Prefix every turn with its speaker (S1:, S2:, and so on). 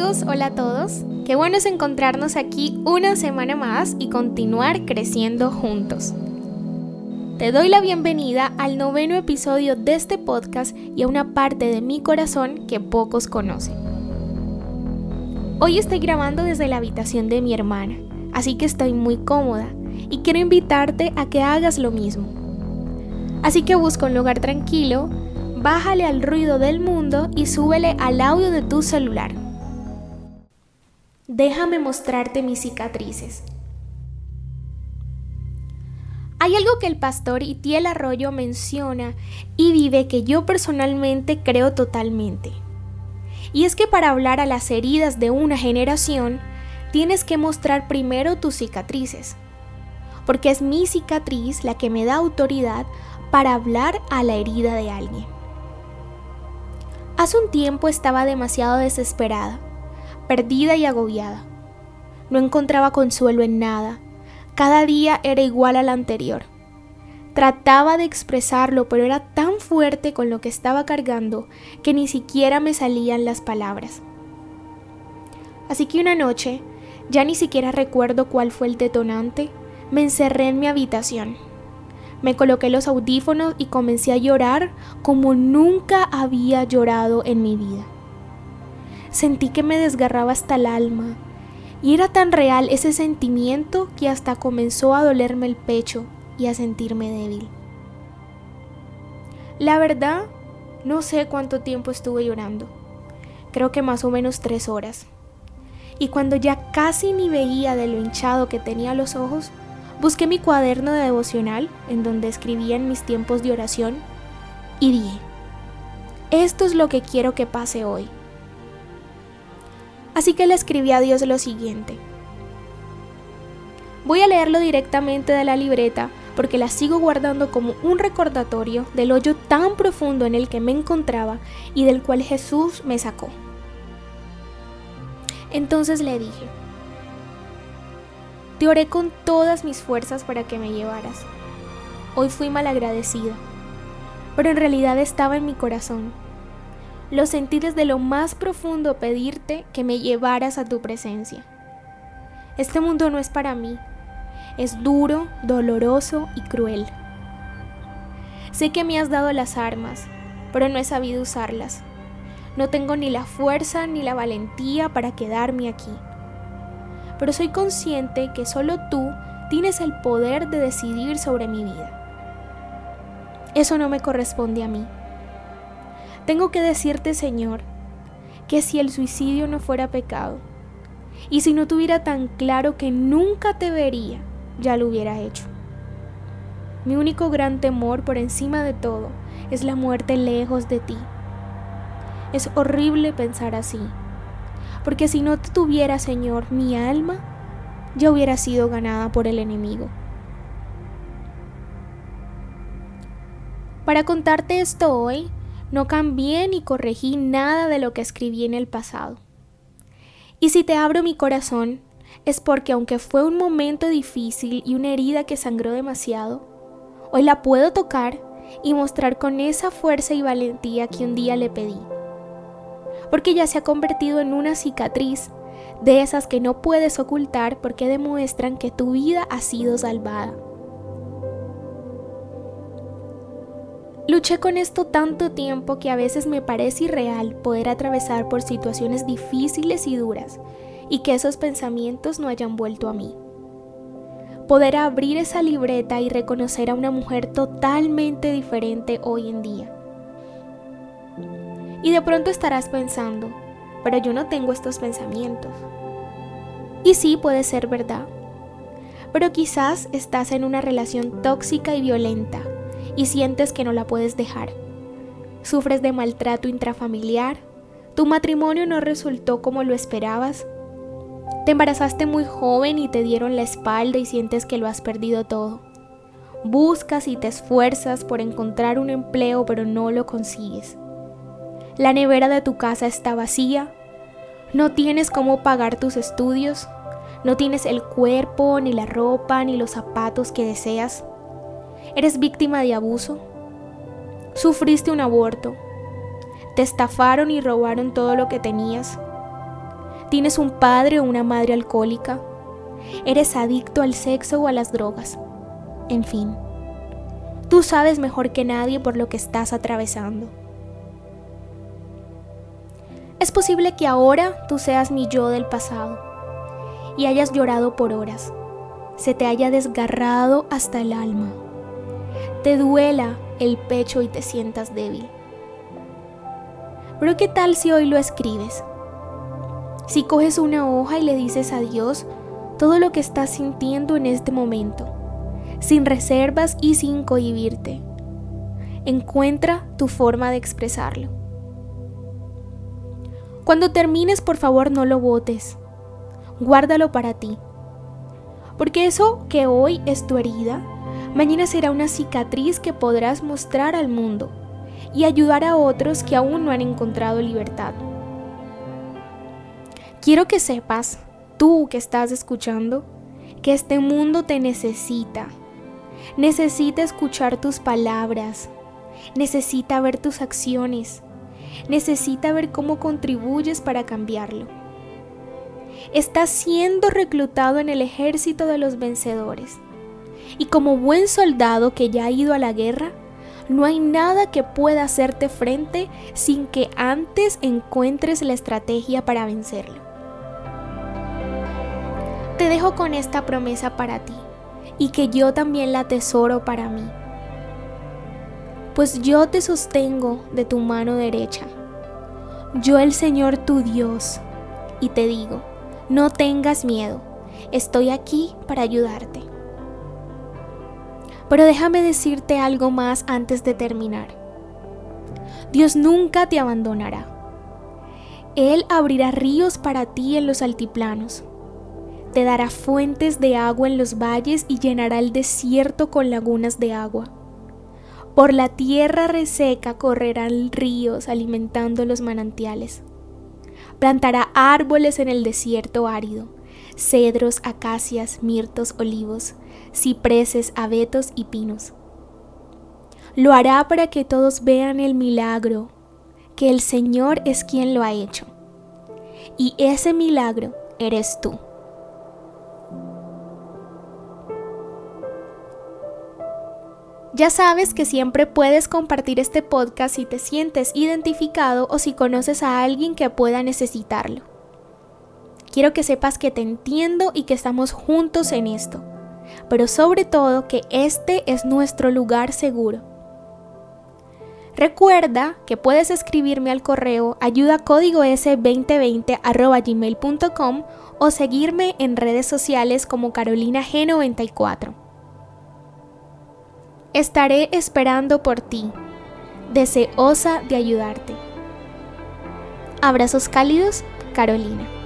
S1: hola a todos. Qué bueno es encontrarnos aquí una semana más y continuar creciendo juntos. Te doy la bienvenida al noveno episodio de este podcast y a una parte de mi corazón que pocos conocen. Hoy estoy grabando desde la habitación de mi hermana, así que estoy muy cómoda y quiero invitarte a que hagas lo mismo. Así que busca un lugar tranquilo, bájale al ruido del mundo y súbele al audio de tu celular. Déjame mostrarte mis cicatrices. Hay algo que el pastor Itiel Arroyo menciona y vive que yo personalmente creo totalmente. Y es que para hablar a las heridas de una generación, tienes que mostrar primero tus cicatrices. Porque es mi cicatriz la que me da autoridad para hablar a la herida de alguien. Hace un tiempo estaba demasiado desesperada, perdida y agobiada. No encontraba consuelo en nada. Cada día era igual al anterior. Trataba de expresarlo, pero era tan fuerte con lo que estaba cargando que ni siquiera me salían las palabras. Así que una noche, ya ni siquiera recuerdo cuál fue el detonante, me encerré en mi habitación me coloqué los audífonos y comencé a llorar como nunca había llorado en mi vida. Sentí que me desgarraba hasta el alma y era tan real ese sentimiento que hasta comenzó a dolerme el pecho y a sentirme débil. La verdad, no sé cuánto tiempo estuve llorando. Creo que más o menos tres horas. Y cuando ya casi ni veía de lo hinchado que tenía los ojos, Busqué mi cuaderno de devocional en donde escribía en mis tiempos de oración y dije, esto es lo que quiero que pase hoy. Así que le escribí a Dios lo siguiente. Voy a leerlo directamente de la libreta porque la sigo guardando como un recordatorio del hoyo tan profundo en el que me encontraba y del cual Jesús me sacó. Entonces le dije, te oré con todas mis fuerzas para que me llevaras. Hoy fui malagradecida, pero en realidad estaba en mi corazón. Lo sentí desde lo más profundo pedirte que me llevaras a tu presencia. Este mundo no es para mí. Es duro, doloroso y cruel. Sé que me has dado las armas, pero no he sabido usarlas. No tengo ni la fuerza ni la valentía para quedarme aquí pero soy consciente que solo tú tienes el poder de decidir sobre mi vida. Eso no me corresponde a mí. Tengo que decirte, Señor, que si el suicidio no fuera pecado, y si no tuviera tan claro que nunca te vería, ya lo hubiera hecho. Mi único gran temor por encima de todo es la muerte lejos de ti. Es horrible pensar así, porque si no te tuviera, Señor, mi alma ya hubiera sido ganada por el enemigo. Para contarte esto hoy, no cambié ni corregí nada de lo que escribí en el pasado. Y si te abro mi corazón, es porque aunque fue un momento difícil y una herida que sangró demasiado, hoy la puedo tocar y mostrar con esa fuerza y valentía que un día le pedí porque ya se ha convertido en una cicatriz de esas que no puedes ocultar porque demuestran que tu vida ha sido salvada. Luché con esto tanto tiempo que a veces me parece irreal poder atravesar por situaciones difíciles y duras y que esos pensamientos no hayan vuelto a mí. Poder abrir esa libreta y reconocer a una mujer totalmente diferente hoy en día y de pronto estarás pensando, pero yo no tengo estos pensamientos. Y sí puede ser verdad. Pero quizás estás en una relación tóxica y violenta y sientes que no la puedes dejar. Sufres de maltrato intrafamiliar, tu matrimonio no resultó como lo esperabas, te embarazaste muy joven y te dieron la espalda y sientes que lo has perdido todo. Buscas y te esfuerzas por encontrar un empleo pero no lo consigues. La nevera de tu casa está vacía, no tienes cómo pagar tus estudios, no tienes el cuerpo, ni la ropa, ni los zapatos que deseas, eres víctima de abuso, sufriste un aborto, te estafaron y robaron todo lo que tenías, Tienes un padre o una madre alcohólica. Eres adicto al sexo o a las drogas. En fin, tú sabes mejor que nadie por lo que estás atravesando. Es posible que ahora tú seas mi yo del pasado y hayas llorado por horas, se te haya desgarrado hasta el alma, te duela el pecho y te sientas débil. Pero ¿qué tal si hoy lo escribes? Si coges una hoja y le dices a Dios todo lo que estás sintiendo en este momento, sin reservas y sin cohibirte. Encuentra tu forma de expresarlo. Cuando termines, por favor, no lo botes. Guárdalo para ti. Porque eso que hoy es tu herida, mañana será una cicatriz que podrás mostrar al mundo y ayudar a otros que aún no han encontrado libertad. Quiero que sepas, tú que estás escuchando, que este mundo te necesita. Necesita escuchar tus palabras. Necesita ver tus acciones. Necesita ver cómo contribuyes para cambiarlo. Estás siendo reclutado en el ejército de los vencedores. Y como buen soldado que ya ha ido a la guerra, no hay nada que pueda hacerte frente sin que antes encuentres la estrategia para vencerlo. Te dejo con esta promesa para ti y que yo también la atesoro para mí. Pues yo te sostengo de tu mano derecha. Yo el Señor tu Dios, y te digo, no tengas miedo, estoy aquí para ayudarte. Pero déjame decirte algo más antes de terminar. Dios nunca te abandonará. Él abrirá ríos para ti en los altiplanos. Te dará fuentes de agua en los valles y llenará el desierto con lagunas de agua. Por la tierra reseca correrán ríos alimentando los manantiales. Plantará árboles en el desierto árido, cedros, acacias, mirtos, olivos, cipreses, abetos y pinos. Lo hará para que todos vean el milagro, que el Señor es quien lo ha hecho. Y ese milagro eres tú. Ya sabes que siempre puedes compartir este podcast si te sientes identificado o si conoces a alguien que pueda necesitarlo. Quiero que sepas que te entiendo y que estamos juntos en esto pero sobre todo que este es nuestro lugar seguro. Recuerda que puedes escribirme al correo ayudacódigo s2020 o seguirme en redes sociales como Carolina G94. Estaré esperando por ti, deseosa de ayudarte. Abrazos cálidos, Carolina.